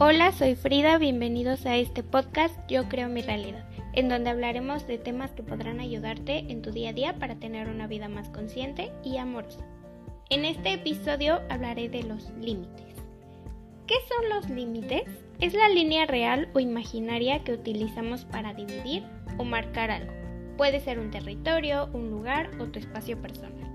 Hola, soy Frida, bienvenidos a este podcast Yo creo mi realidad, en donde hablaremos de temas que podrán ayudarte en tu día a día para tener una vida más consciente y amorosa. En este episodio hablaré de los límites. ¿Qué son los límites? Es la línea real o imaginaria que utilizamos para dividir o marcar algo. Puede ser un territorio, un lugar o tu espacio personal.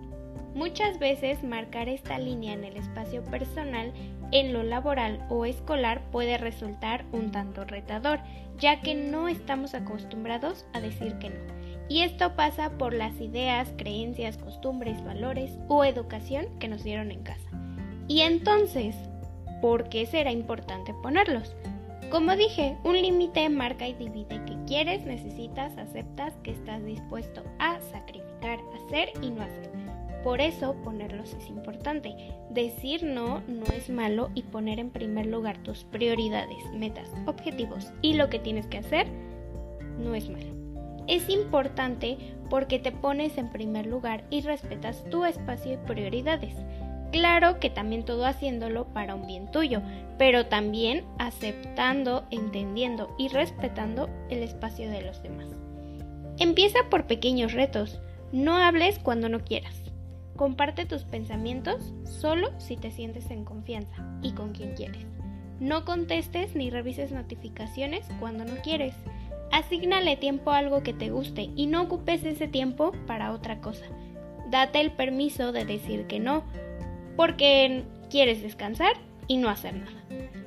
Muchas veces marcar esta línea en el espacio personal en lo laboral o escolar puede resultar un tanto retador, ya que no estamos acostumbrados a decir que no. Y esto pasa por las ideas, creencias, costumbres, valores o educación que nos dieron en casa. Y entonces, ¿por qué será importante ponerlos? Como dije, un límite marca y divide que quieres, necesitas, aceptas, que estás dispuesto a sacrificar, hacer y no hacer. Por eso ponerlos es importante. Decir no no es malo y poner en primer lugar tus prioridades, metas, objetivos y lo que tienes que hacer no es malo. Es importante porque te pones en primer lugar y respetas tu espacio y prioridades. Claro que también todo haciéndolo para un bien tuyo, pero también aceptando, entendiendo y respetando el espacio de los demás. Empieza por pequeños retos. No hables cuando no quieras. Comparte tus pensamientos solo si te sientes en confianza y con quien quieres. No contestes ni revises notificaciones cuando no quieres. Asignale tiempo a algo que te guste y no ocupes ese tiempo para otra cosa. Date el permiso de decir que no, porque quieres descansar y no hacer nada.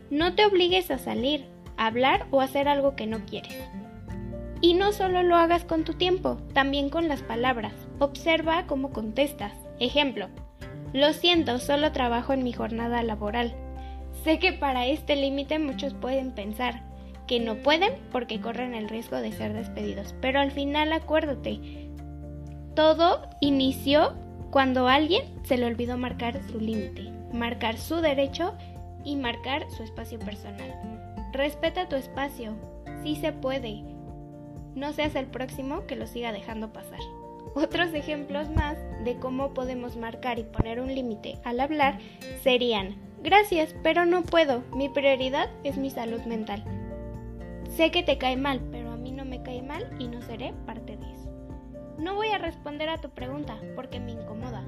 No te obligues a salir, hablar o hacer algo que no quieres. Y no solo lo hagas con tu tiempo, también con las palabras. Observa cómo contestas. Ejemplo, lo siento, solo trabajo en mi jornada laboral. Sé que para este límite muchos pueden pensar que no pueden porque corren el riesgo de ser despedidos, pero al final acuérdate, todo inició cuando alguien se le olvidó marcar su límite, marcar su derecho y marcar su espacio personal. Respeta tu espacio, sí se puede. No seas el próximo que lo siga dejando pasar. Otros ejemplos más de cómo podemos marcar y poner un límite al hablar serían, gracias, pero no puedo, mi prioridad es mi salud mental. Sé que te cae mal, pero a mí no me cae mal y no seré parte de eso. No voy a responder a tu pregunta porque me incomoda.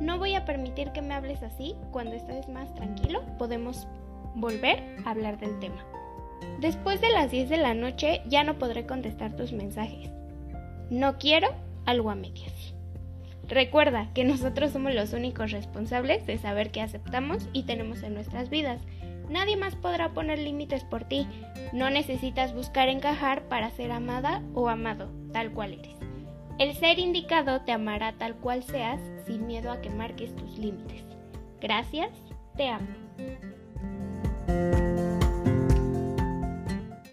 No voy a permitir que me hables así. Cuando estés más tranquilo, podemos volver a hablar del tema. Después de las 10 de la noche ya no podré contestar tus mensajes. No quiero algo a medias. Recuerda que nosotros somos los únicos responsables de saber qué aceptamos y tenemos en nuestras vidas. Nadie más podrá poner límites por ti. No necesitas buscar encajar para ser amada o amado, tal cual eres. El ser indicado te amará tal cual seas sin miedo a que marques tus límites. Gracias, te amo.